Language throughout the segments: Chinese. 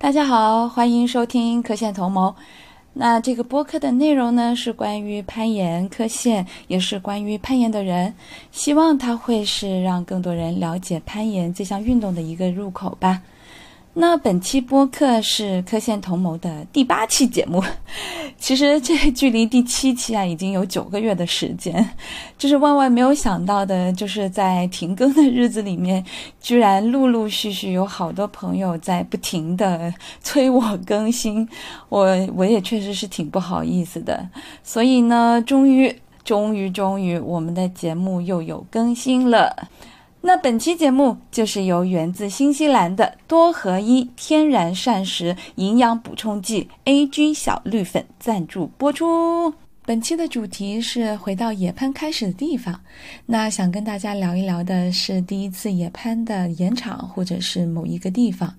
大家好，欢迎收听科线同谋。那这个播客的内容呢，是关于攀岩科线，也是关于攀岩的人。希望它会是让更多人了解攀岩这项运动的一个入口吧。那本期播客是科线同谋的第八期节目，其实这距离第七期啊已经有九个月的时间，就是万万没有想到的，就是在停更的日子里面，居然陆陆续续有好多朋友在不停的催我更新，我我也确实是挺不好意思的，所以呢，终于终于终于我们的节目又有更新了。那本期节目就是由源自新西兰的多合一天然膳食营养补充剂 A.G 小绿粉赞助播出。本期的主题是回到野攀开始的地方。那想跟大家聊一聊的是第一次野攀的岩场，或者是某一个地方。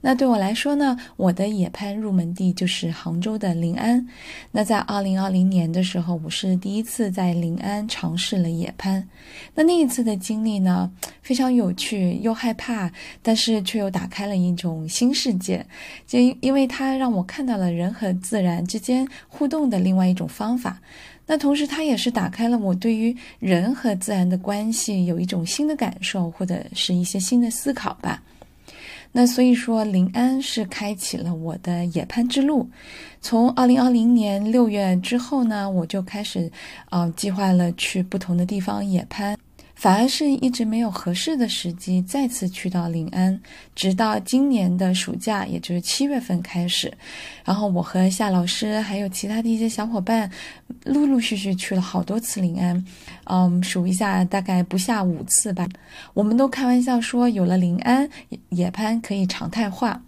那对我来说呢，我的野攀入门地就是杭州的临安。那在二零二零年的时候，我是第一次在临安尝试了野攀。那那一次的经历呢，非常有趣又害怕，但是却又打开了一种新世界。就因为它让我看到了人和自然之间互动的另外一种方法。那同时，它也是打开了我对于人和自然的关系有一种新的感受，或者是一些新的思考吧。那所以说，临安是开启了我的野攀之路。从二零二零年六月之后呢，我就开始，呃，计划了去不同的地方野攀。反而是一直没有合适的时机再次去到临安，直到今年的暑假，也就是七月份开始，然后我和夏老师还有其他的一些小伙伴，陆陆续续去了好多次临安，嗯，数一下大概不下五次吧。我们都开玩笑说，有了临安野攀可以常态化。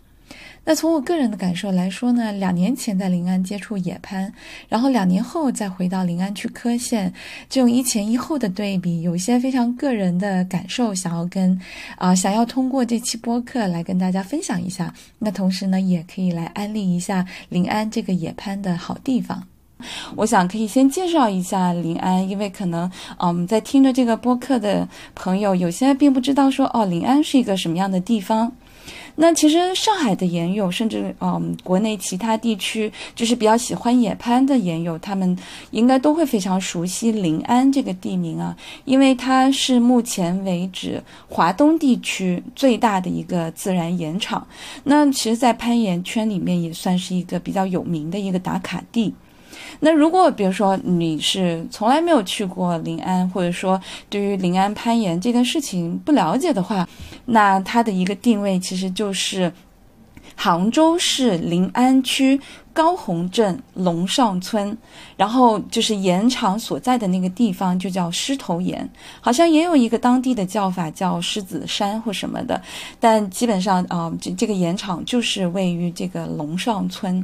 那从我个人的感受来说呢，两年前在临安接触野攀，然后两年后再回到临安去科线，这种一前一后的对比，有一些非常个人的感受，想要跟啊，想要通过这期播客来跟大家分享一下。那同时呢，也可以来安利一下临安这个野攀的好地方。我想可以先介绍一下临安，因为可能嗯，在听着这个播客的朋友，有些并不知道说哦，临安是一个什么样的地方。那其实上海的研友，甚至嗯，国内其他地区，就是比较喜欢野攀的研友，他们应该都会非常熟悉临安这个地名啊，因为它是目前为止华东地区最大的一个自然岩场。那其实，在攀岩圈里面，也算是一个比较有名的一个打卡地。那如果比如说你是从来没有去过临安，或者说对于临安攀岩这件事情不了解的话，那它的一个定位其实就是杭州市临安区。高洪镇龙上村，然后就是盐场所在的那个地方就叫狮头岩，好像也有一个当地的叫法叫狮子山或什么的，但基本上啊，这这个盐场就是位于这个龙上村。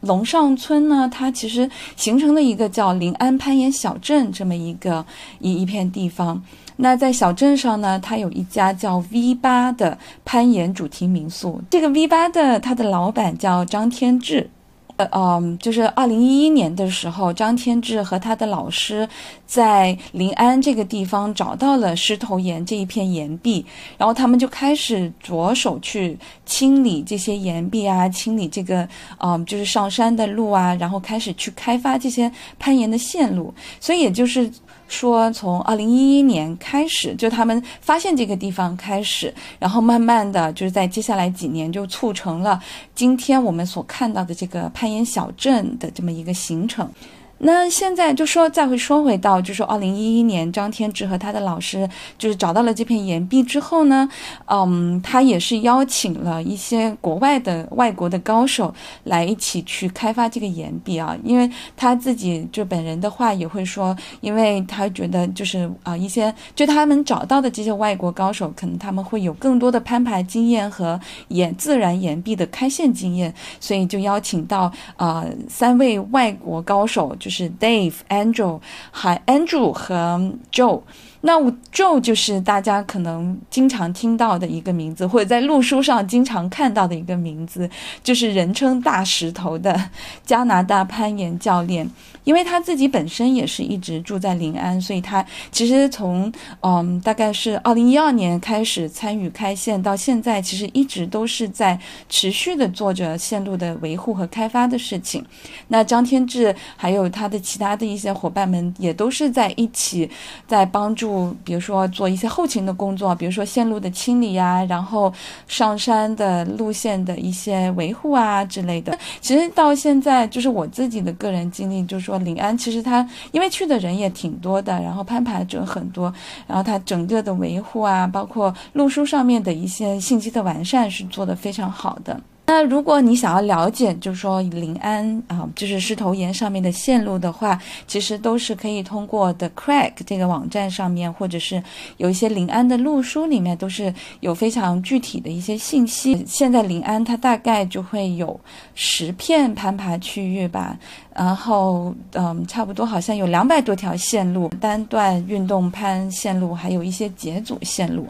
龙上村呢，它其实形成了一个叫临安攀岩小镇这么一个一一片地方。那在小镇上呢，它有一家叫 V 八的攀岩主题民宿，这个 V 八的它的老板叫张天志。呃，嗯，就是二零一一年的时候，张天志和他的老师在临安这个地方找到了狮头岩这一片岩壁，然后他们就开始着手去清理这些岩壁啊，清理这个，嗯，就是上山的路啊，然后开始去开发这些攀岩的线路，所以也就是。说从二零一一年开始，就他们发现这个地方开始，然后慢慢的就是在接下来几年就促成了今天我们所看到的这个攀岩小镇的这么一个形成。那现在就说，再会说回到，就说二零一一年，张天志和他的老师就是找到了这片岩壁之后呢，嗯，他也是邀请了一些国外的外国的高手来一起去开发这个岩壁啊，因为他自己就本人的话也会说，因为他觉得就是啊一些就他们找到的这些外国高手，可能他们会有更多的攀爬经验和岩自然岩壁的开线经验，所以就邀请到啊三位外国高手。就是 Dave、Andrew、还 Andrew 和 Joe，那 Joe 就是大家可能经常听到的一个名字，或者在路书上经常看到的一个名字，就是人称大石头的加拿大攀岩教练。因为他自己本身也是一直住在临安，所以他其实从嗯大概是二零一二年开始参与开线，到现在其实一直都是在持续的做着线路的维护和开发的事情。那张天志还有他的其他的一些伙伴们也都是在一起在帮助，比如说做一些后勤的工作，比如说线路的清理呀，然后上山的路线的一些维护啊之类的。其实到现在就是我自己的个人经历，就是说。临安其实它因为去的人也挺多的，然后攀爬者很多，然后它整个的维护啊，包括路书上面的一些信息的完善是做的非常好的。那如果你想要了解，就是说临安啊，就是狮头岩上面的线路的话，其实都是可以通过 The Crack 这个网站上面，或者是有一些临安的路书里面，都是有非常具体的一些信息。现在临安它大概就会有十片攀爬区域吧，然后嗯，差不多好像有两百多条线路，单段运动攀线路，还有一些节组线路。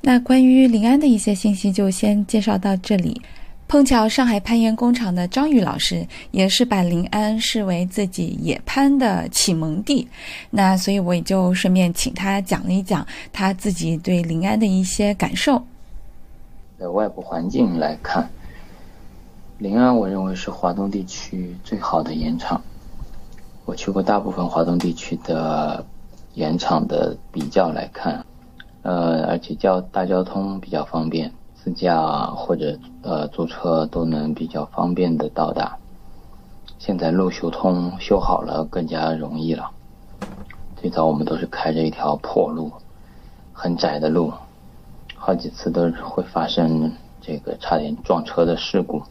那关于临安的一些信息就先介绍到这里。碰巧上海攀岩工厂的张宇老师也是把临安视为自己野攀的启蒙地，那所以我也就顺便请他讲了一讲他自己对临安的一些感受。在外部环境来看，临安我认为是华东地区最好的岩场。我去过大部分华东地区的岩场的比较来看。呃，而且交大交通比较方便，自驾或者呃租车都能比较方便的到达。现在路修通修好了，更加容易了。最早我们都是开着一条破路，很窄的路，好几次都会发生这个差点撞车的事故。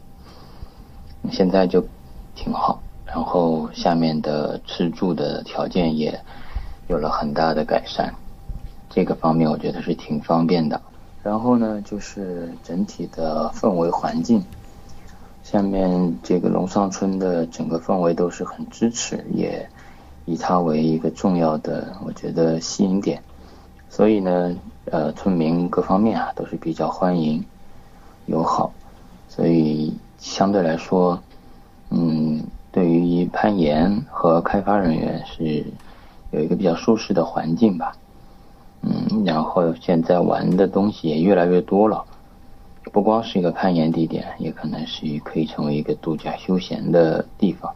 现在就挺好，然后下面的吃住的条件也有了很大的改善。这个方面我觉得是挺方便的，然后呢，就是整体的氛围环境，下面这个龙上村的整个氛围都是很支持，也以它为一个重要的，我觉得吸引点，所以呢，呃，村民各方面啊都是比较欢迎、友好，所以相对来说，嗯，对于攀岩和开发人员是有一个比较舒适的环境吧。嗯，然后现在玩的东西也越来越多了，不光是一个攀岩地点，也可能是可以成为一个度假休闲的地方。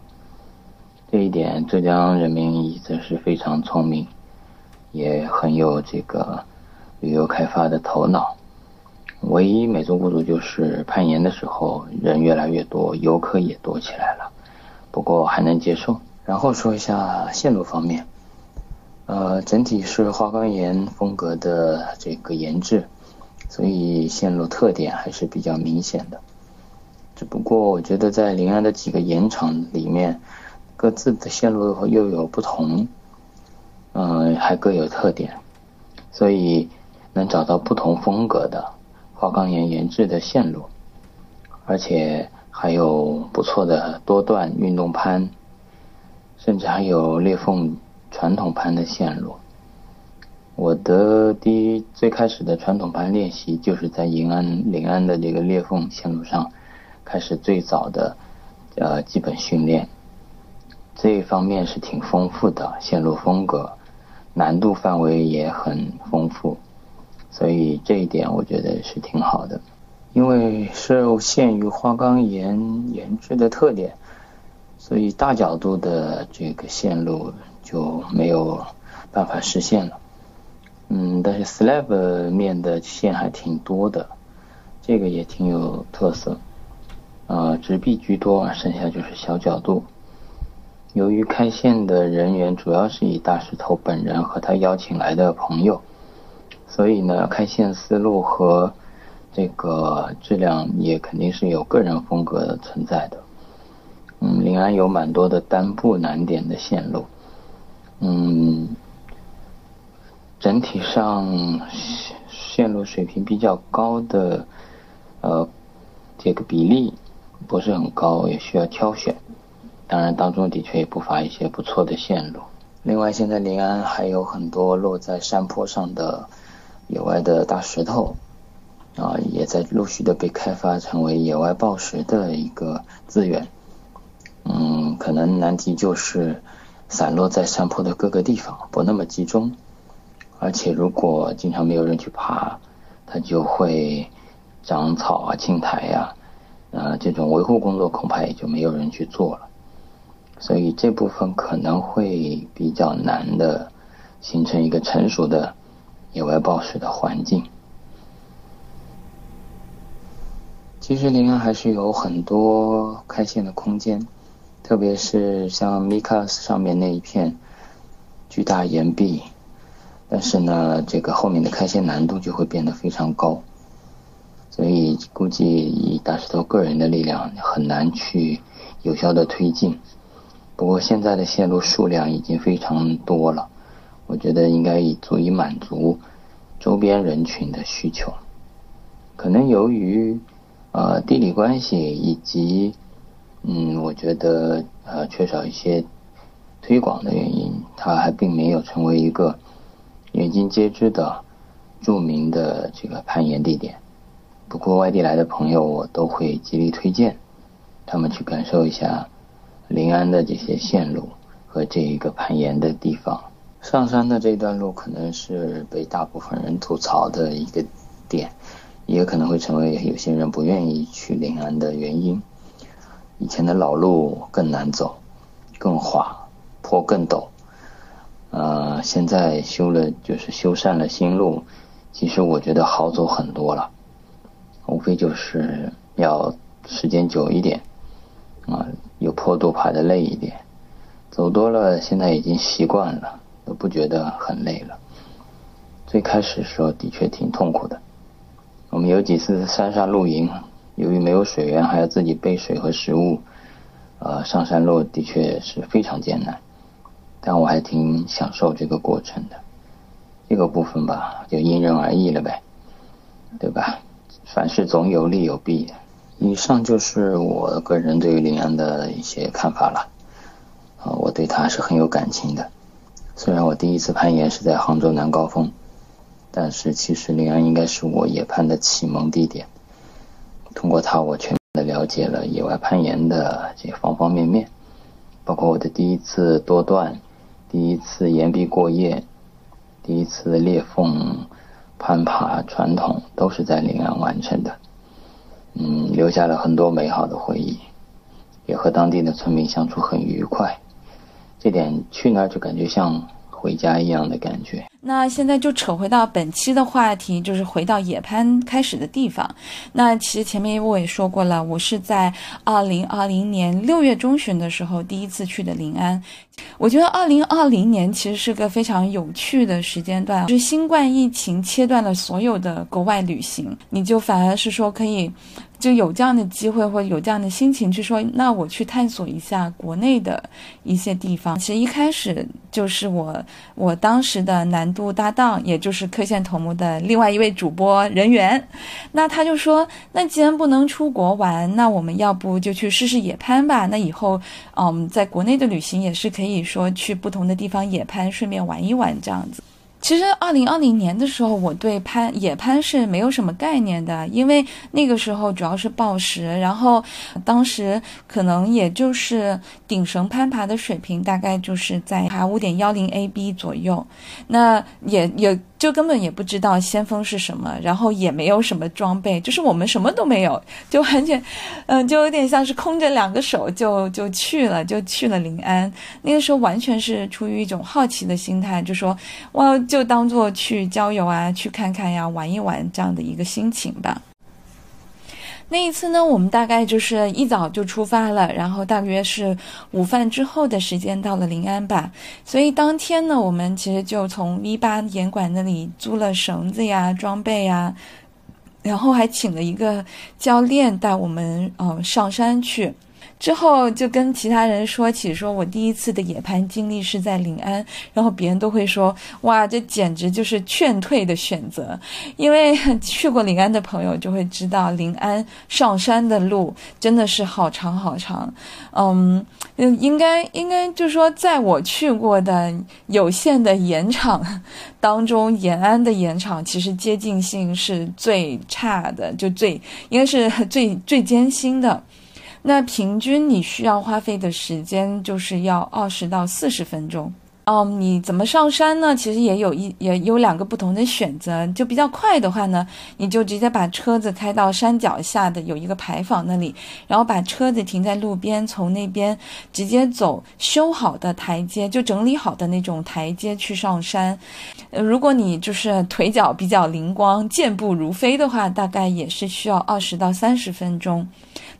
这一点，浙江人民一直是非常聪明，也很有这个旅游开发的头脑。唯一美中不足就是攀岩的时候人越来越多，游客也多起来了，不过还能接受。然后说一下线路方面。呃，整体是花岗岩风格的这个岩质，所以线路特点还是比较明显的。只不过我觉得在临安的几个岩场里面，各自的线路又有不同，嗯，还各有特点，所以能找到不同风格的花岗岩岩质的线路，而且还有不错的多段运动攀，甚至还有裂缝。传统盘的线路，我的第一最开始的传统盘练习就是在银安临安的这个裂缝线路上开始最早的呃基本训练，这一方面是挺丰富的线路风格，难度范围也很丰富，所以这一点我觉得是挺好的，因为受限于花岗岩岩质的特点，所以大角度的这个线路。就没有办法实现了。嗯，但是 slab 面的线还挺多的，这个也挺有特色。呃，直壁居多，剩下就是小角度。由于开线的人员主要是以大石头本人和他邀请来的朋友，所以呢，开线思路和这个质量也肯定是有个人风格存在的。嗯，临安有蛮多的单步难点的线路。嗯，整体上线路水平比较高的，呃，这个比例不是很高，也需要挑选。当然，当中的确也不乏一些不错的线路。另外，现在临安还有很多落在山坡上的野外的大石头，啊，也在陆续的被开发成为野外抱石的一个资源。嗯，可能难题就是散落在山坡的各个地方，不那么集中。而且，如果经常没有人去爬，它就会长草啊、青苔呀，啊，这种维护工作恐怕也就没有人去做了。所以这部分可能会比较难的形成一个成熟的野外暴食的环境。其实临安还是有很多开线的空间，特别是像米卡斯上面那一片巨大岩壁，但是呢，这个后面的开线难度就会变得非常高，所以估计以大石头个人的力量很难去有效的推进。不过现在的线路数量已经非常多了，我觉得应该已足以满足周边人群的需求。可能由于呃地理关系以及嗯，我觉得呃缺少一些推广的原因，它还并没有成为一个人尽皆知的著名的这个攀岩地点。不过外地来的朋友，我都会极力推荐他们去感受一下。临安的这些线路和这一个攀岩的地方，上山的这段路可能是被大部分人吐槽的一个点，也可能会成为有些人不愿意去临安的原因。以前的老路更难走，更滑，坡更陡。呃，现在修了就是修缮了新路，其实我觉得好走很多了，无非就是要时间久一点。啊，有坡度爬的累一点，走多了现在已经习惯了，都不觉得很累了。最开始时候的确挺痛苦的，我们有几次山上露营，由于没有水源，还要自己背水和食物，呃，上山路的确是非常艰难，但我还挺享受这个过程的。这个部分吧，就因人而异了呗，对吧？凡事总有利有弊。以上就是我个人对于临安的一些看法了，啊，我对他是很有感情的。虽然我第一次攀岩是在杭州南高峰，但是其实临安应该是我野攀的启蒙地点。通过它，我全面的了解了野外攀岩的这方方面面，包括我的第一次多段、第一次岩壁过夜、第一次裂缝攀爬传统，都是在临安完成的。嗯，留下了很多美好的回忆，也和当地的村民相处很愉快，这点去那儿就感觉像回家一样的感觉。那现在就扯回到本期的话题，就是回到野攀开始的地方。那其实前面我也说过了，我是在二零二零年六月中旬的时候第一次去的临安。我觉得二零二零年其实是个非常有趣的时间段，就是新冠疫情切断了所有的国外旅行，你就反而是说可以。就有这样的机会，或者有这样的心情去说，那我去探索一下国内的一些地方。其实一开始就是我我当时的南都搭档，也就是科线头目的另外一位主播人员，那他就说，那既然不能出国玩，那我们要不就去试试野攀吧？那以后，嗯，在国内的旅行也是可以说去不同的地方野攀，顺便玩一玩这样子。其实，二零二零年的时候，我对攀野攀是没有什么概念的，因为那个时候主要是暴食，然后当时可能也就是顶绳攀爬的水平，大概就是在爬五点幺零 AB 左右，那也也。就根本也不知道先锋是什么，然后也没有什么装备，就是我们什么都没有，就完全，嗯，就有点像是空着两个手就就去了，就去了临安。那个时候完全是出于一种好奇的心态，就说哇，就当做去郊游啊，去看看呀，玩一玩这样的一个心情吧。那一次呢，我们大概就是一早就出发了，然后大约是午饭之后的时间到了临安吧。所以当天呢，我们其实就从 V 八严管那里租了绳子呀、装备呀，然后还请了一个教练带我们呃上山去。之后就跟其他人说起，说我第一次的野攀经历是在临安，然后别人都会说，哇，这简直就是劝退的选择，因为 去过临安的朋友就会知道，临安上山的路真的是好长好长，嗯，应该应该就是说，在我去过的有限的盐场当中，延安的盐场其实接近性是最差的，就最应该是 最最艰辛的。那平均你需要花费的时间就是要二十到四十分钟。哦，你怎么上山呢？其实也有一也有两个不同的选择。就比较快的话呢，你就直接把车子开到山脚下的有一个牌坊那里，然后把车子停在路边，从那边直接走修好的台阶，就整理好的那种台阶去上山。呃，如果你就是腿脚比较灵光、健步如飞的话，大概也是需要二十到三十分钟。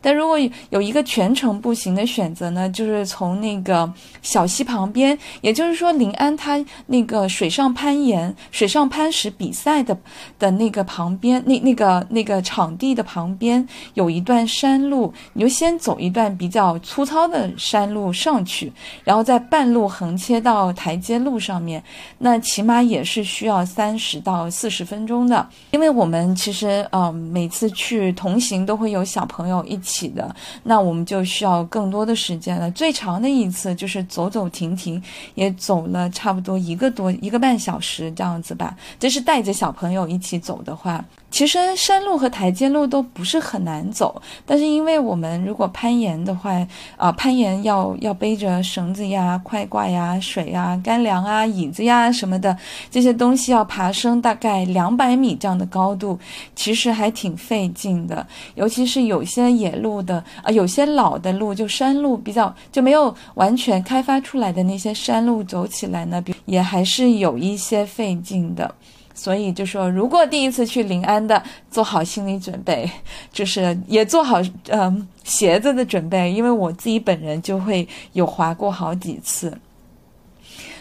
但如果有一个全程步行的选择呢，就是从那个小溪旁边，也就是说临安它那个水上攀岩、水上攀石比赛的的那个旁边，那那个那个场地的旁边有一段山路，你就先走一段比较粗糙的山路上去，然后在半路横切到台阶路上面，那起码也是需要三十到四十分钟的，因为我们其实呃每次去同行都会有小朋友一起。起的，那我们就需要更多的时间了。最长的一次就是走走停停，也走了差不多一个多一个半小时这样子吧。这是带着小朋友一起走的话。其实山路和台阶路都不是很难走，但是因为我们如果攀岩的话，啊，攀岩要要背着绳子呀、快挂呀、水呀、干粮啊、椅子呀什么的这些东西，要爬升大概两百米这样的高度，其实还挺费劲的。尤其是有些野路的啊，有些老的路，就山路比较就没有完全开发出来的那些山路，走起来呢，也还是有一些费劲的。所以就说，如果第一次去临安的，做好心理准备，就是也做好嗯鞋子的准备，因为我自己本人就会有滑过好几次。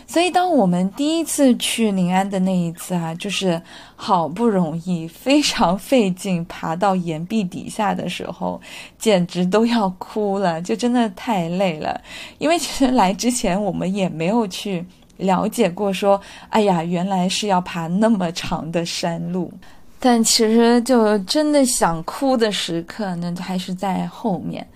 所以当我们第一次去临安的那一次啊，就是好不容易非常费劲爬到岩壁底下的时候，简直都要哭了，就真的太累了。因为其实来之前我们也没有去。了解过，说，哎呀，原来是要爬那么长的山路，但其实就真的想哭的时刻，呢还是在后面。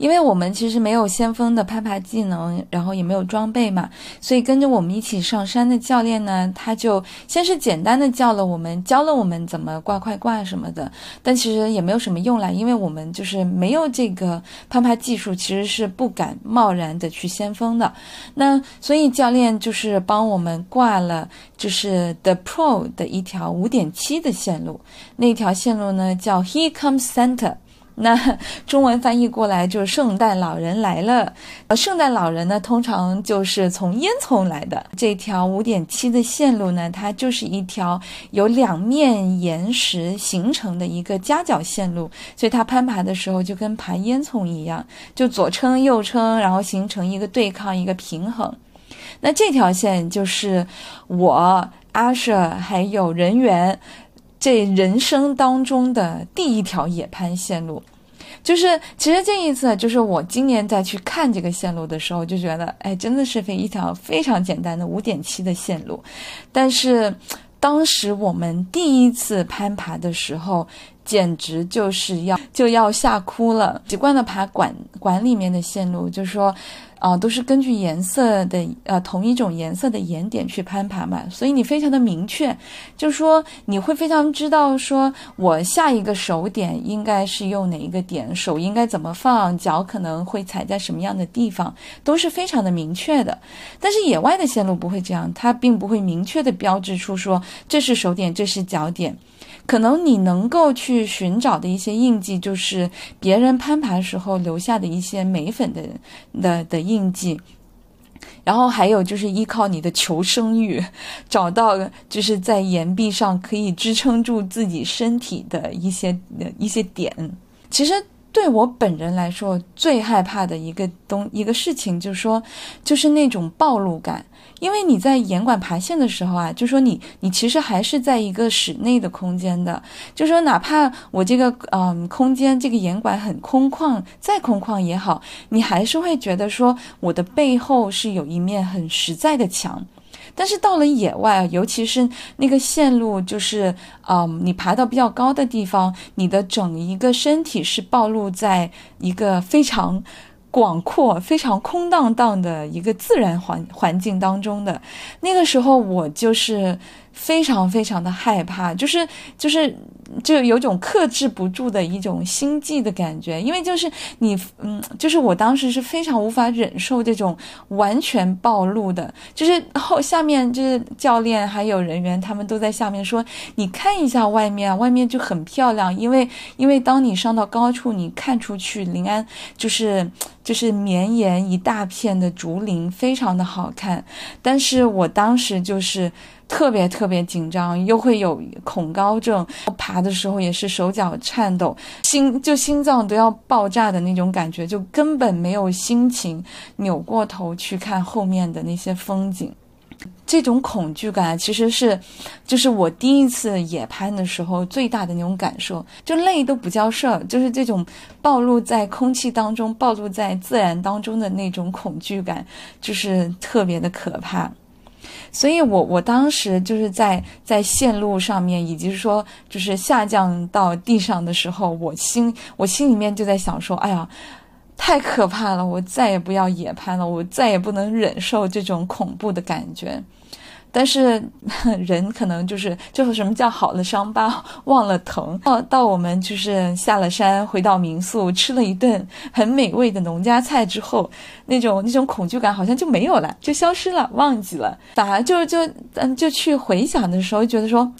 因为我们其实没有先锋的攀爬技能，然后也没有装备嘛，所以跟着我们一起上山的教练呢，他就先是简单的教了我们，教了我们怎么挂快挂什么的，但其实也没有什么用啦，因为我们就是没有这个攀爬技术，其实是不敢贸然的去先锋的。那所以教练就是帮我们挂了，就是 The Pro 的一条五点七的线路，那条线路呢叫 He Comes Center。那中文翻译过来就是圣诞老人来了。呃，圣诞老人呢，通常就是从烟囱来的。这条五点七的线路呢，它就是一条由两面岩石形成的一个夹角线路，所以它攀爬的时候就跟爬烟囱一样，就左撑右撑，然后形成一个对抗，一个平衡。那这条线就是我阿舍还有人员这人生当中的第一条野攀线路。就是其实这一次，就是我今年再去看这个线路的时候，就觉得，哎，真的是非一条非常简单的五点七的线路。但是当时我们第一次攀爬的时候，简直就是要就要吓哭了。习惯了爬馆馆里面的线路，就说。啊，都是根据颜色的呃同一种颜色的岩点去攀爬嘛，所以你非常的明确，就是说你会非常知道说我下一个手点应该是用哪一个点，手应该怎么放，脚可能会踩在什么样的地方，都是非常的明确的。但是野外的线路不会这样，它并不会明确的标志出说这是手点，这是脚点。可能你能够去寻找的一些印记，就是别人攀爬时候留下的一些眉粉的的的印记，然后还有就是依靠你的求生欲，找到就是在岩壁上可以支撑住自己身体的一些一些点。其实对我本人来说，最害怕的一个东一个事情，就是说，就是那种暴露感。因为你在严管爬线的时候啊，就说你你其实还是在一个室内的空间的，就说哪怕我这个嗯空间这个严管很空旷，再空旷也好，你还是会觉得说我的背后是有一面很实在的墙。但是到了野外，尤其是那个线路，就是嗯，你爬到比较高的地方，你的整一个身体是暴露在一个非常。广阔、非常空荡荡的一个自然环环境当中的。那个时候，我就是非常非常的害怕，就是就是就有种克制不住的一种心悸的感觉，因为就是你，嗯，就是我当时是非常无法忍受这种完全暴露的，就是后下面就是教练还有人员他们都在下面说，你看一下外面，外面就很漂亮，因为因为当你上到高处，你看出去临安就是。就是绵延一大片的竹林，非常的好看。但是我当时就是特别特别紧张，又会有恐高症，爬的时候也是手脚颤抖，心就心脏都要爆炸的那种感觉，就根本没有心情扭过头去看后面的那些风景。这种恐惧感其实是，就是我第一次野攀的时候最大的那种感受，就累都不叫事儿，就是这种暴露在空气当中、暴露在自然当中的那种恐惧感，就是特别的可怕。所以我我当时就是在在线路上面，以及说就是下降到地上的时候，我心我心里面就在想说，哎呀。太可怕了！我再也不要野攀了，我再也不能忍受这种恐怖的感觉。但是人可能就是 就是什么叫好了伤疤 忘了疼。到到我们就是下了山，回到民宿，吃了一顿很美味的农家菜之后，那种那种恐惧感好像就没有了，就消失了，忘记了。反而就就嗯，就去回想的时候，就觉得说。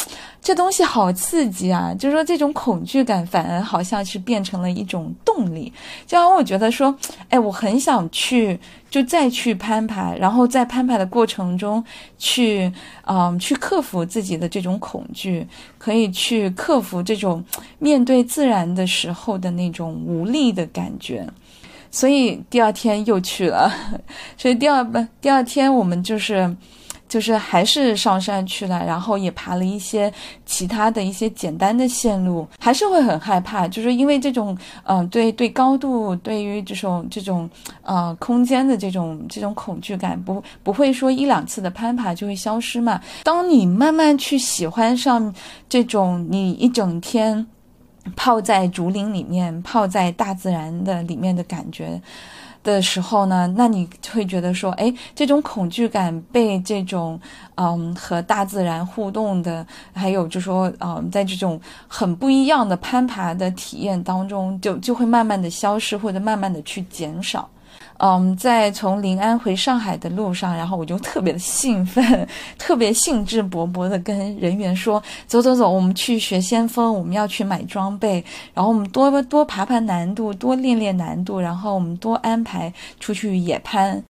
这东西好刺激啊！就是说，这种恐惧感反而好像是变成了一种动力，就让我觉得说，哎，我很想去，就再去攀爬，然后在攀爬的过程中去，嗯，去克服自己的这种恐惧，可以去克服这种 面对自然的时候的那种无力的感觉。所以第二天又去了，所以第二不，第二天我们就是。就是还是上山去了，然后也爬了一些其他的一些简单的线路，还是会很害怕，就是因为这种，嗯，对对高度，对于这种这种，呃，空间的这种这种恐惧感，不不会说一两次的攀爬就会消失嘛。当你慢慢去喜欢上这种，你一整天泡在竹林里面，泡在大自然的里面的感觉。的时候呢，那你会觉得说，哎，这种恐惧感被这种，嗯，和大自然互动的，还有就说，嗯，在这种很不一样的攀爬的体验当中，就就会慢慢的消失，或者慢慢的去减少。嗯，在从临安回上海的路上，然后我就特别的兴奋，特别兴致勃勃的跟人员说：“走走走，我们去学先锋，我们要去买装备，然后我们多多爬爬难度，多练练难度，然后我们多安排出去野攀。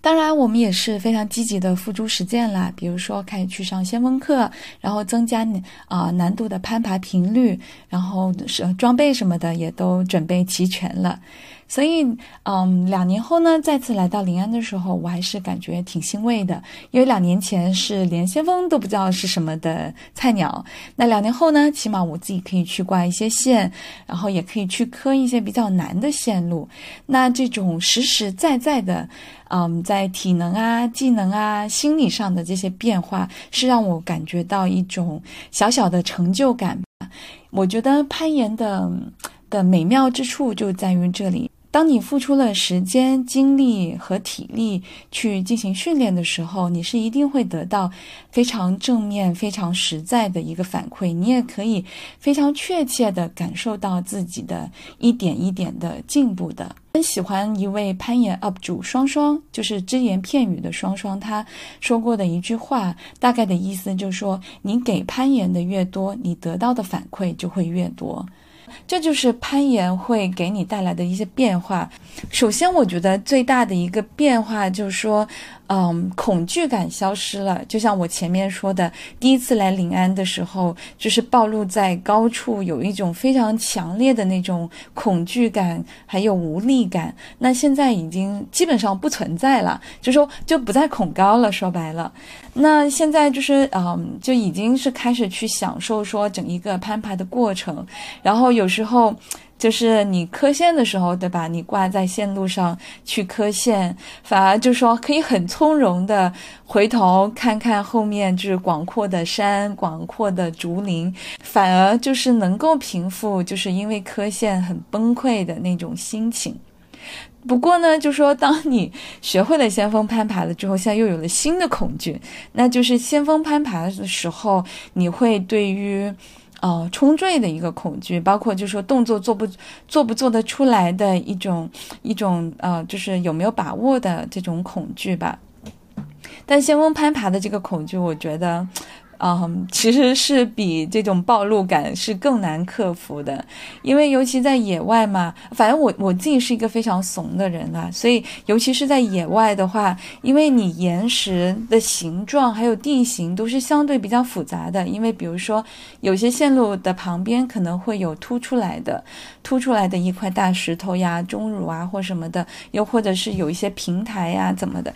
当然，我们也是非常积极的付诸实践啦，比如说开始去上先锋课，然后增加啊难度的攀爬频率，然后是装备什么的也都准备齐全了。”所以，嗯，两年后呢，再次来到临安的时候，我还是感觉挺欣慰的，因为两年前是连先锋都不知道是什么的菜鸟，那两年后呢，起码我自己可以去挂一些线，然后也可以去磕一些比较难的线路，那这种实实在在的，嗯，在体能啊、技能啊、心理上的这些变化，是让我感觉到一种小小的成就感。我觉得攀岩的的美妙之处就在于这里。当你付出了时间、精力和体力去进行训练的时候，你是一定会得到非常正面、非常实在的一个反馈。你也可以非常确切地感受到自己的一点一点的进步的。很喜欢一位攀岩 UP 主双双，就是只言片语的双双，他说过的一句话，大概的意思就是说：你给攀岩的越多，你得到的反馈就会越多。这就是攀岩会给你带来的一些变化。首先，我觉得最大的一个变化就是说，嗯，恐惧感消失了。就像我前面说的，第一次来临安的时候，就是暴露在高处，有一种非常强烈的那种恐惧感，还有无力感。那现在已经基本上不存在了，就说就不再恐高了。说白了，那现在就是嗯，就已经是开始去享受说整一个攀爬的过程，然后有时候。就是你磕线的时候，对吧？你挂在线路上去磕线，反而就说可以很从容的回头看看后面，就是广阔的山、广阔的竹林，反而就是能够平复，就是因为磕线很崩溃的那种心情。不过呢，就说当你学会了先锋攀爬了之后，现在又有了新的恐惧，那就是先锋攀爬的时候，你会对于。呃，冲坠的一个恐惧，包括就是说动作做不做不做得出来的一种一种呃，就是有没有把握的这种恐惧吧。但先锋攀爬的这个恐惧，我觉得。嗯，其实是比这种暴露感是更难克服的，因为尤其在野外嘛，反正我我自己是一个非常怂的人啊，所以尤其是在野外的话，因为你岩石的形状还有地形都是相对比较复杂的，因为比如说有些线路的旁边可能会有凸出来的、凸出来的一块大石头呀、钟乳啊或什么的，又或者是有一些平台呀怎么的。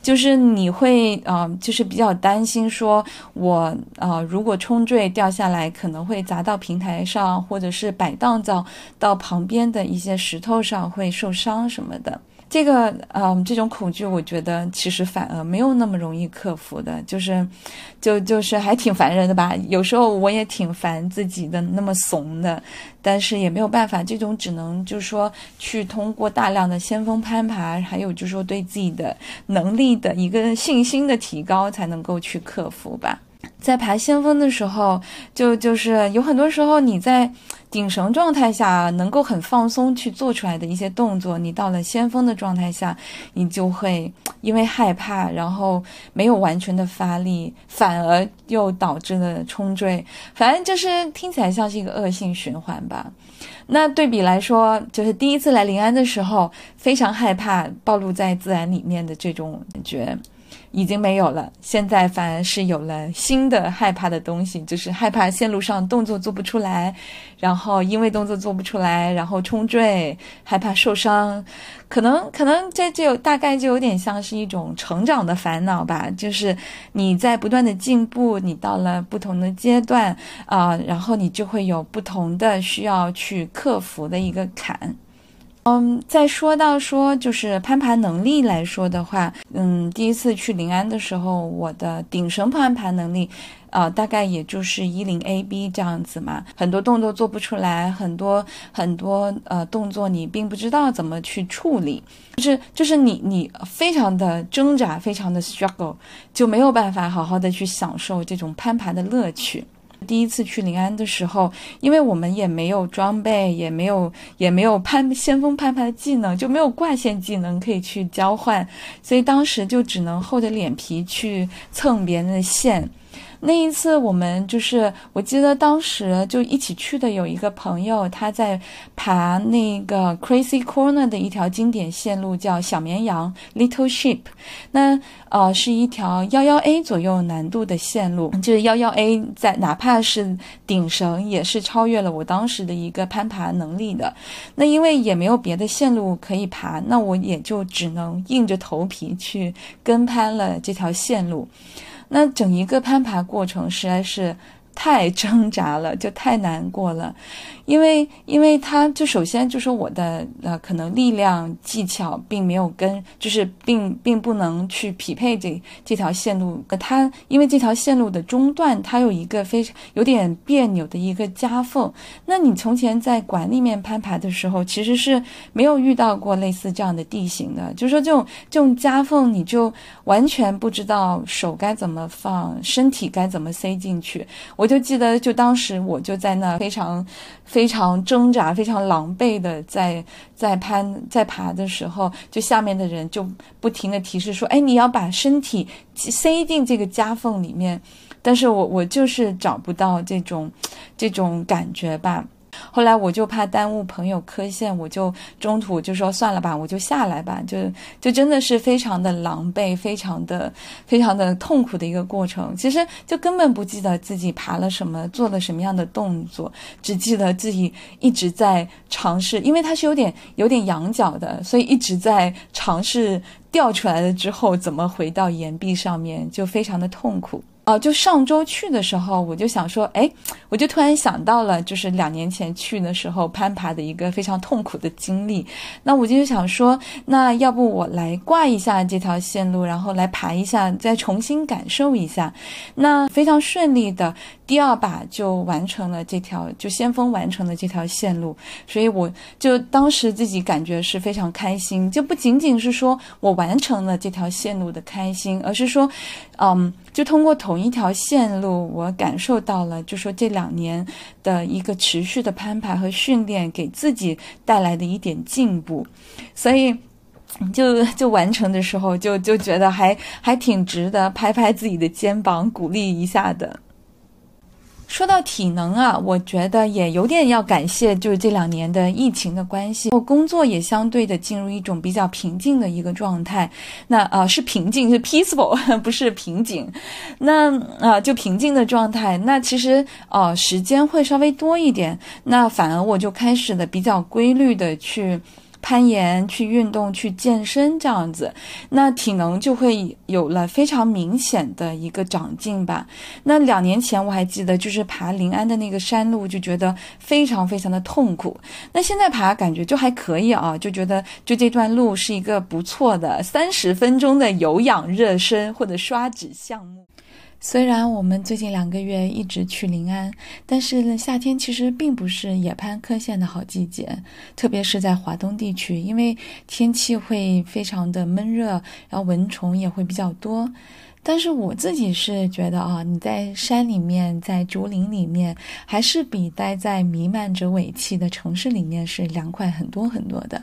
就是你会呃，就是比较担心，说我呃，如果冲坠掉下来，可能会砸到平台上，或者是摆荡到到旁边的一些石头上会受伤什么的。这个，嗯，这种恐惧，我觉得其实反而没有那么容易克服的，就是，就就是还挺烦人的吧。有时候我也挺烦自己的那么怂的，但是也没有办法，这种只能就是说去通过大量的先锋攀爬，还有就是说对自己的能力的一个信心的提高，才能够去克服吧。在爬先锋的时候，就就是有很多时候你在顶绳状态下能够很放松去做出来的一些动作，你到了先锋的状态下，你就会因为害怕，然后没有完全的发力，反而又导致了冲坠。反正就是听起来像是一个恶性循环吧。那对比来说，就是第一次来临安的时候，非常害怕暴露在自然里面的这种感觉。已经没有了，现在反而是有了新的害怕的东西，就是害怕线路上动作做不出来，然后因为动作做不出来，然后冲坠，害怕受伤，可能 可能这就大概就有点像是一种成长的烦恼吧，就是你在不断的进步，你到了不同的阶段啊，然后你就会有不同的需要去克服的一个坎。嗯，再说到说就是攀爬能力来说的话，嗯，第一次去临安的时候，我的顶绳攀爬能力，呃，大概也就是一零 A B 这样子嘛，很多动作做不出来，很多很多呃动作你并不知道怎么去处理，就是就是你你非常的挣扎，非常的 struggle，就没有办法好好的去享受这种攀爬的乐趣。第一次去临安的时候，因为我们也没有装备，也没有也没有攀先锋攀爬的技能，就没有挂线技能可以去交换，所以当时就只能厚着脸皮去蹭别人的线。那一次，我们就是我记得当时就一起去的有一个朋友，他在爬那个 Crazy Corner 的一条经典线路，叫小绵羊 Little Sheep。那呃是一条幺幺 A 左右难度的线路，就是幺幺 A 在哪怕是顶绳也是超越了我当时的一个攀爬能力的。那因为也没有别的线路可以爬，那我也就只能硬着头皮去跟攀了这条线路。那整一个攀爬过程实在是太挣扎了，就太难过了。因为，因为他就首先就说我的呃可能力量技巧并没有跟，就是并并不能去匹配这这条线路。它因为这条线路的中段，它有一个非常有点别扭的一个夹缝。那你从前在馆里面攀爬的时候，其实是没有遇到过类似这样的地形的。就是说这种这种夹缝，你就完全不知道手该怎么放，身体该怎么塞进去。我就记得，就当时我就在那非常。非非常挣扎、非常狼狈的在在攀在爬的时候，就下面的人就不停的提示说：“哎，你要把身体塞进这个夹缝里面。”但是我我就是找不到这种这种感觉吧。后来我就怕耽误朋友磕线，我就中途就说算了吧，我就下来吧，就就真的是非常的狼狈，非常的非常的痛苦的一个过程。其实就根本不记得自己爬了什么，做了什么样的动作，只记得自己一直在尝试，因为它是有点有点仰角的，所以一直在尝试掉出来了之后怎么回到岩壁上面，就非常的痛苦。哦，就上周去的时候，我就想说，哎，我就突然想到了，就是两年前去的时候攀爬的一个非常痛苦的经历。那我就想说，那要不我来挂一下这条线路，然后来爬一下，再重新感受一下。那非常顺利的，第二把就完成了这条，就先锋完成了这条线路。所以我就当时自己感觉是非常开心，就不仅仅是说我完成了这条线路的开心，而是说，嗯。就通过同一条线路，我感受到了，就说这两年的一个持续的攀爬和训练，给自己带来的一点进步，所以就就完成的时候，就就觉得还还挺值得拍拍自己的肩膀，鼓励一下的。说到体能啊，我觉得也有点要感谢，就是这两年的疫情的关系，我工作也相对的进入一种比较平静的一个状态。那啊是平静，是 peaceful，不是瓶颈。那啊就平静的状态。那其实啊时间会稍微多一点，那反而我就开始的比较规律的去。攀岩、去运动、去健身这样子，那体能就会有了非常明显的一个长进吧。那两年前我还记得，就是爬临安的那个山路，就觉得非常非常的痛苦。那现在爬感觉就还可以啊，就觉得就这段路是一个不错的三十分钟的有氧热身或者刷脂项目。虽然我们最近两个月一直去临安，但是夏天其实并不是野攀科线的好季节，特别是在华东地区，因为天气会非常的闷热，然后蚊虫也会比较多。但是我自己是觉得啊，你在山里面，在竹林里面，还是比待在弥漫着尾气的城市里面是凉快很多很多的。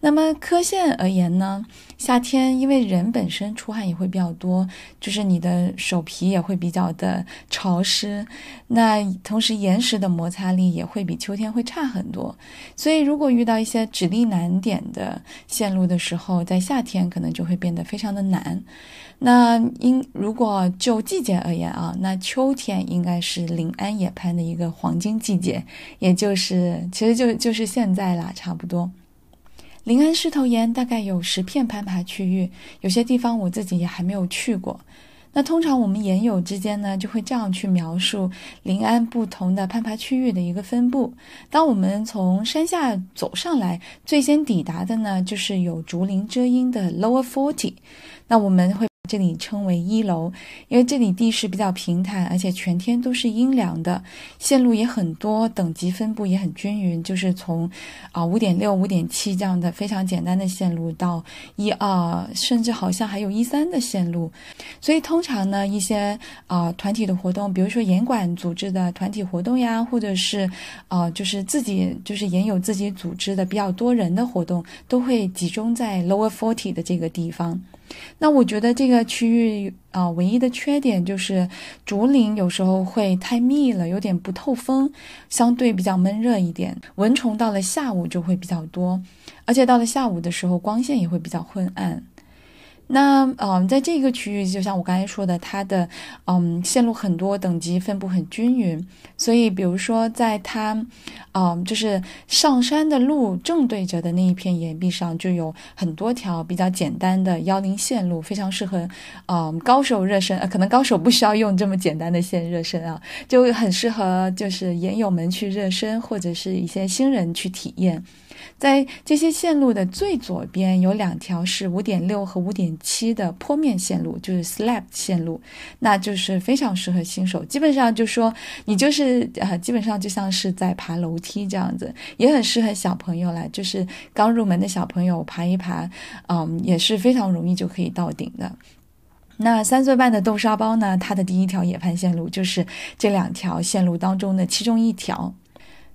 那么科线而言呢，夏天因为人本身出汗也会比较多，就是你的手皮也会比较的潮湿，那同时岩石的摩擦力也会比秋天会差很多，所以如果遇到一些指力难点的线路的时候，在夏天可能就会变得非常的难。那应如果就季节而言啊，那秋天应该是临安野攀的一个黄金季节，也就是其实就就是现在啦，差不多。临安狮头岩大概有十片攀爬区域，有些地方我自己也还没有去过。那通常我们岩友之间呢，就会这样去描述临安不同的攀爬区域的一个分布。当我们从山下走上来，最先抵达的呢，就是有竹林遮阴的 Lower Forty。那我们会。这里称为一楼，因为这里地势比较平坦，而且全天都是阴凉的，线路也很多，等级分布也很均匀，就是从啊五点六、五点七这样的非常简单的线路到一二，甚至好像还有一三的线路。所以通常呢，一些啊团体的活动，比如说严管组织的团体活动呀，或者是啊就是自己就是也有自己组织的比较多人的活动，都会集中在 Lower Forty 的这个地方。那我觉得这个区域啊，唯一的缺点就是竹林有时候会太密了，有点不透风，相对比较闷热一点。蚊虫到了下午就会比较多，而且到了下午的时候光线也会比较昏暗。那嗯，在这个区域，就像我刚才说的，它的嗯线路很多，等级分布很均匀，所以比如说在它，嗯，就是上山的路正对着的那一片岩壁上，就有很多条比较简单的幺零线路，非常适合嗯高手热身。可能高手不需要用这么简单的线热身啊，就很适合就是岩友们去热身，或者是一些新人去体验。在这些线路的最左边有两条是五点六和五点七的坡面线路，就是 slab 线路，那就是非常适合新手。基本上就说你就是呃，基本上就像是在爬楼梯这样子，也很适合小朋友来，就是刚入门的小朋友爬一爬，嗯，也是非常容易就可以到顶的。那三岁半的豆沙包呢，它的第一条野攀线路就是这两条线路当中的其中一条。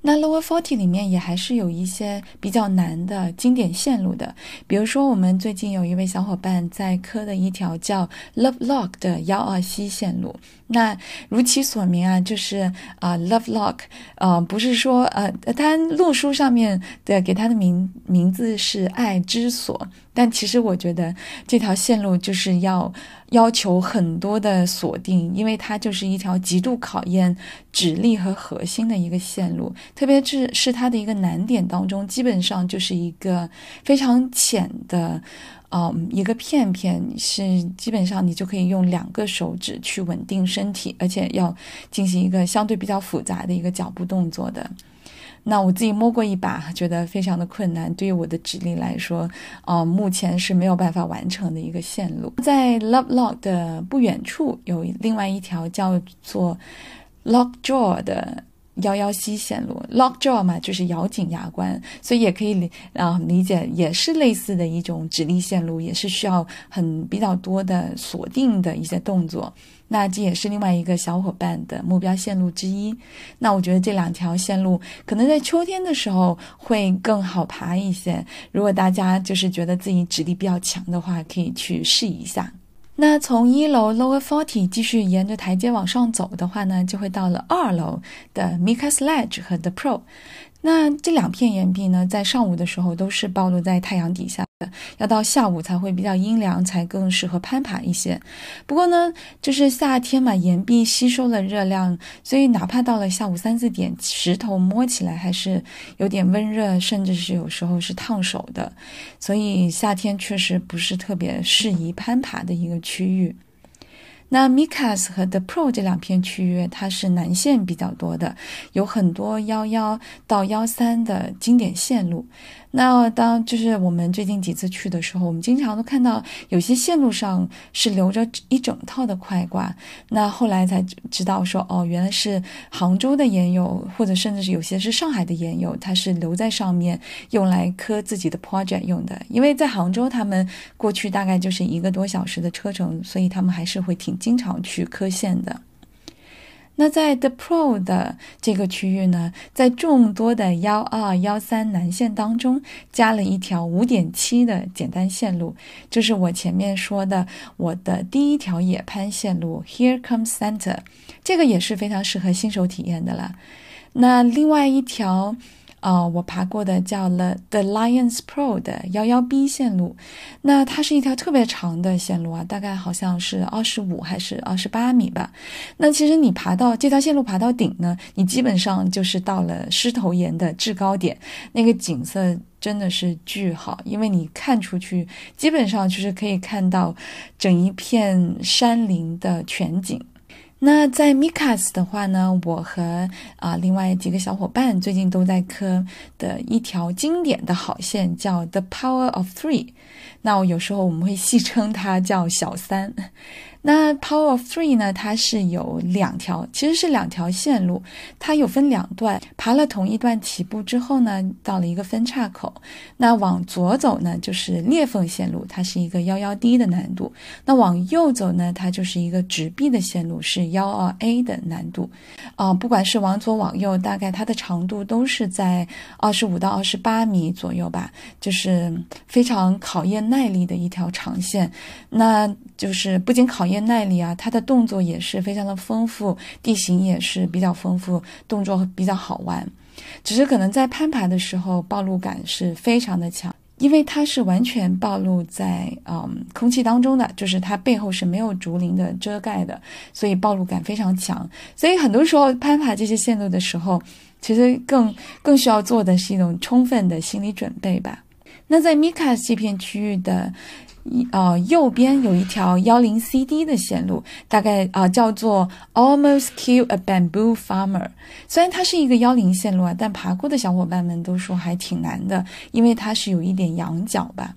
那 Lower Forty 里面也还是有一些比较难的经典线路的，比如说我们最近有一位小伙伴在磕的一条叫 Love Lock 的幺二七线路。那如其所名啊，就是啊 Love Lock，呃，不是说呃，它路书上面的给它的名名字是爱之锁，但其实我觉得这条线路就是要要求很多的锁定，因为它就是一条极度考验指力和核心的一个线路。特别是是它的一个难点当中，基本上就是一个非常浅的，嗯，一个片片，是基本上你就可以用两个手指去稳定身体，而且要进行一个相对比较复杂的一个脚步动作的。那我自己摸过一把，觉得非常的困难，对于我的指力来说，呃，目前是没有办法完成的一个线路。在 Love Lock 的不远处有另外一条叫做 Lockjaw 的。幺幺七线路，lockjaw 嘛，就是咬紧牙关，所以也可以理啊理解，也是类似的一种指力线路，也是需要很比较多的锁定的一些动作。那这也是另外一个小伙伴的目标线路之一。那我觉得这两条线路可能在秋天的时候会更好爬一些。如果大家就是觉得自己指力比较强的话，可以去试一下。那从一楼 Lower Forty 继续沿着台阶往上走的话呢，就会到了二楼的 Mika Sledge 和 The Pro。那这两片岩壁呢，在上午的时候都是暴露在太阳底下，要到下午才会比较阴凉，才更适合攀爬一些。不过呢，就是夏天嘛，岩壁吸收了热量，所以哪怕到了下午三四点，石头摸起来还是有点温热，甚至是有时候是烫手的。所以夏天确实不是特别适宜攀爬的一个区域。那 Mikas 和 The Pro 这两片区域，它是南线比较多的，有很多幺幺到幺三的经典线路。那当就是我们最近几次去的时候，我们经常都看到有些线路上是留着一整套的快挂。那后来才知道说，哦，原来是杭州的研友，或者甚至是有些是上海的研友，他是留在上面用来磕自己的 project 用的。因为在杭州，他们过去大概就是一个多小时的车程，所以他们还是会挺经常去磕线的。那在 The Pro 的这个区域呢，在众多的幺二幺三南线当中，加了一条五点七的简单线路，就是我前面说的我的第一条野攀线路 Here Comes Center，这个也是非常适合新手体验的了。那另外一条。啊，我爬过的叫了 The Lions Pro 的幺幺 B 线路，那它是一条特别长的线路啊，大概好像是二十五还是二十八米吧。那其实你爬到这条线路爬到顶呢，你基本上就是到了狮头岩的制高点，那个景色真的是巨好，因为你看出去基本上就是可以看到整一片山林的全景。那在 Mikas 的话呢，我和啊另外几个小伙伴最近都在磕的一条经典的好线叫 The Power of Three，那我有时候我们会戏称它叫小三。那 Power of Three 呢？它是有两条，其实是两条线路，它有分两段。爬了同一段起步之后呢，到了一个分岔口，那往左走呢就是裂缝线路，它是一个幺幺 D 的难度；那往右走呢，它就是一个直壁的线路，是幺二 A 的难度。啊，不管是往左往右，大概它的长度都是在二十五到二十八米左右吧，就是非常考验耐力的一条长线。那就是不仅考验。耐力啊，它的动作也是非常的丰富，地形也是比较丰富，动作比较好玩。只是可能在攀爬的时候，暴露感是非常的强，因为它是完全暴露在嗯空气当中的，就是它背后是没有竹林的遮盖的，所以暴露感非常强。所以很多时候攀爬这些线路的时候，其实更更需要做的是一种充分的心理准备吧。那在 Mika 这片区域的。一呃，右边有一条幺零 CD 的线路，大概啊叫做 Almost Kill a Bamboo Farmer。虽然它是一个幺零线路啊，但爬过的小伙伴们都说还挺难的，因为它是有一点仰角吧。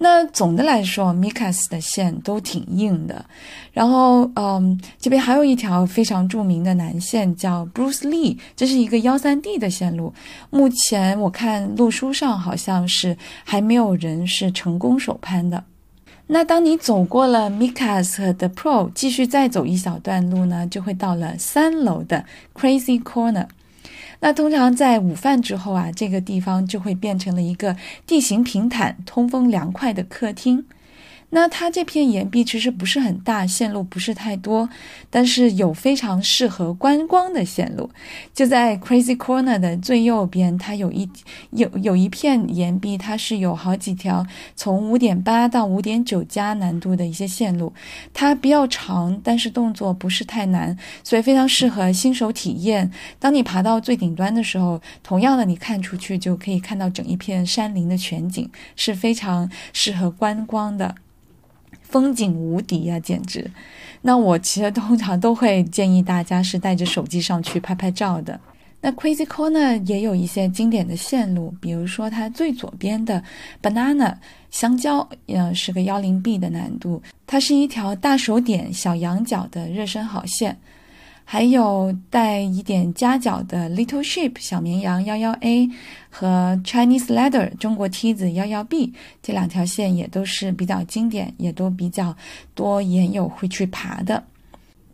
那总的来说，Mikas 的线都挺硬的。然后，嗯，这边还有一条非常著名的南线叫 Bruce Lee，这是一个幺三 D 的线路。目前我看路书上好像是还没有人是成功首攀的。那当你走过了 Mikas 和 The Pro，继续再走一小段路呢，就会到了三楼的 Crazy Corner。那通常在午饭之后啊，这个地方就会变成了一个地形平坦、通风凉快的客厅。那它这片岩壁其实不是很大，线路不是太多，但是有非常适合观光的线路。就在 Crazy Corner 的最右边，它有一有有一片岩壁，它是有好几条从五点八到五点九加难度的一些线路，它比较长，但是动作不是太难，所以非常适合新手体验。当你爬到最顶端的时候，同样的你看出去就可以看到整一片山林的全景，是非常适合观光的。风景无敌呀，简直！那我其实通常都会建议大家是带着手机上去拍拍照的。那 Crazy Corner 也有一些经典的线路，比如说它最左边的 Banana 香蕉，呃，是个幺零 B 的难度，它是一条大手点小羊角的热身好线。还有带一点夹角的 Little Sheep 小绵羊幺幺 A 和 Chinese Ladder 中国梯子幺幺 B 这两条线也都是比较经典，也都比较多岩友会去爬的。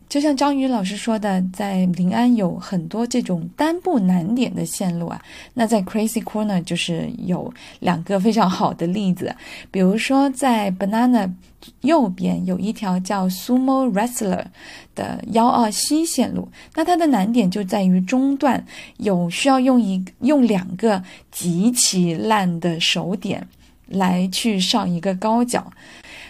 就像张宇老师说的，在临安有很多这种单步难点的线路啊。那在 Crazy Corner 就是有两个非常好的例子，比如说在 Banana 右边有一条叫 Sumo Wrestler 的幺二 C 线路，那它的难点就在于中段有需要用一用两个极其烂的手点来去上一个高脚。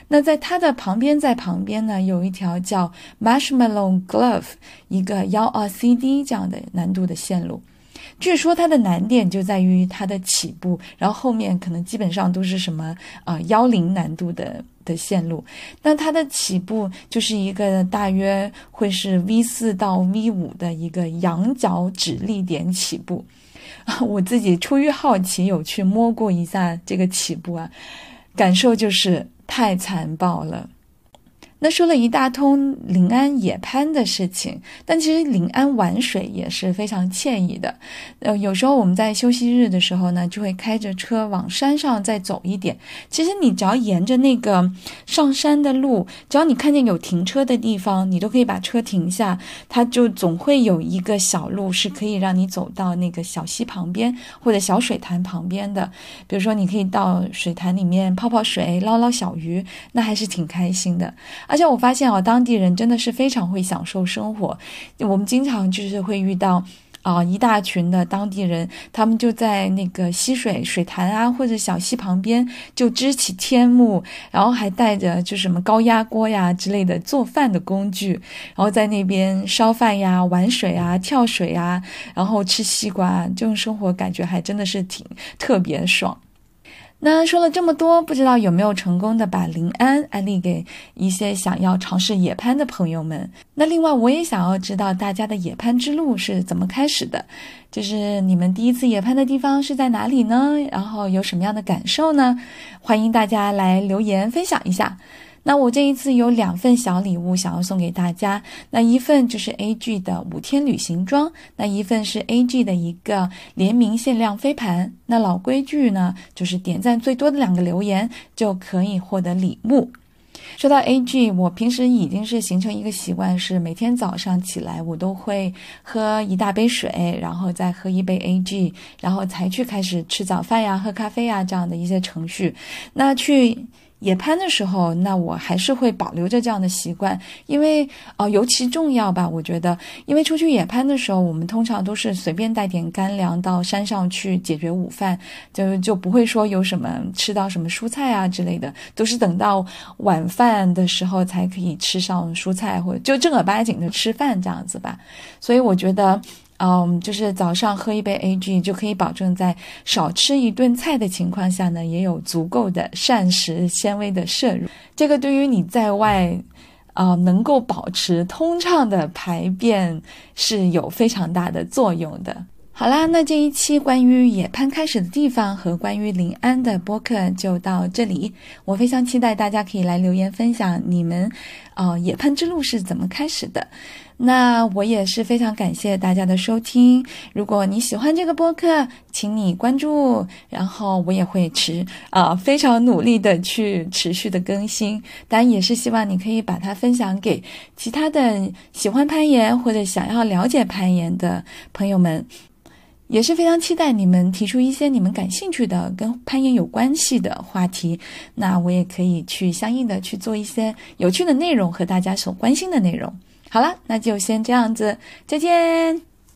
那在它的旁边，在旁边呢，有一条叫 Marshmallow Glove，一个幺二 CD 这样的难度的线路。据说它的难点就在于它的起步，然后后面可能基本上都是什么啊幺零难度的的线路。那它的起步就是一个大约会是 V 四到 V 五的一个仰角指力点起步。我自己出于好奇有去摸过一下这个起步啊，感受就是。太残暴了。那说了一大通临安野攀的事情，但其实临安玩水也是非常惬意的。呃，有时候我们在休息日的时候呢，就会开着车往山上再走一点。其实你只要沿着那个上山的路，只要你看见有停车的地方，你都可以把车停下，它就总会有一个小路是可以让你走到那个小溪旁边或者小水潭旁边的。比如说，你可以到水潭里面泡泡水、捞捞小鱼，那还是挺开心的。而且我发现啊，当地人真的是非常会享受生活。我们经常就是会遇到啊，一大群的当地人，他们就在那个溪水水潭啊或者小溪旁边就支起天幕，然后还带着就什么高压锅呀之类的做饭的工具，然后在那边烧饭呀、玩水啊、跳水啊，然后吃西瓜，这种生活感觉还真的是挺特别爽。那说了这么多，不知道有没有成功的把临安安利给一些想要尝试野攀的朋友们？那另外，我也想要知道大家的野攀之路是怎么开始的，就是你们第一次野攀的地方是在哪里呢？然后有什么样的感受呢？欢迎大家来留言分享一下。那我这一次有两份小礼物想要送给大家，那一份就是 A G 的五天旅行装，那一份是 A G 的一个联名限量飞盘。那老规矩呢，就是点赞最多的两个留言就可以获得礼物。说到 A G，我平时已经是形成一个习惯，是每天早上起来我都会喝一大杯水，然后再喝一杯 A G，然后才去开始吃早饭呀、喝咖啡呀这样的一些程序。那去。野攀的时候，那我还是会保留着这样的习惯，因为呃尤其重要吧。我觉得，因为出去野攀的时候，我们通常都是随便带点干粮到山上去解决午饭，就就不会说有什么吃到什么蔬菜啊之类的，都是等到晚饭的时候才可以吃上蔬菜，或者就正儿八经的吃饭这样子吧。所以我觉得。嗯，就是早上喝一杯 A G 就可以保证在少吃一顿菜的情况下呢，也有足够的膳食纤维的摄入。这个对于你在外，啊，能够保持通畅的排便是有非常大的作用的。好啦，那这一期关于野攀开始的地方和关于临安的播客就到这里。我非常期待大家可以来留言分享你们，啊，野攀之路是怎么开始的。那我也是非常感谢大家的收听。如果你喜欢这个播客请你关注然后我也会持啊非常努力的去持续的更新。当然也是希望你可以把它分享给其他的喜欢攀岩或者想要了解攀岩的朋友们。也是非常期待你们提出一些你们感兴趣的跟攀岩有关系的话题。那我也可以去相应的去做一些有趣的内容和大家所关心的内容。好了那就先这样子再见。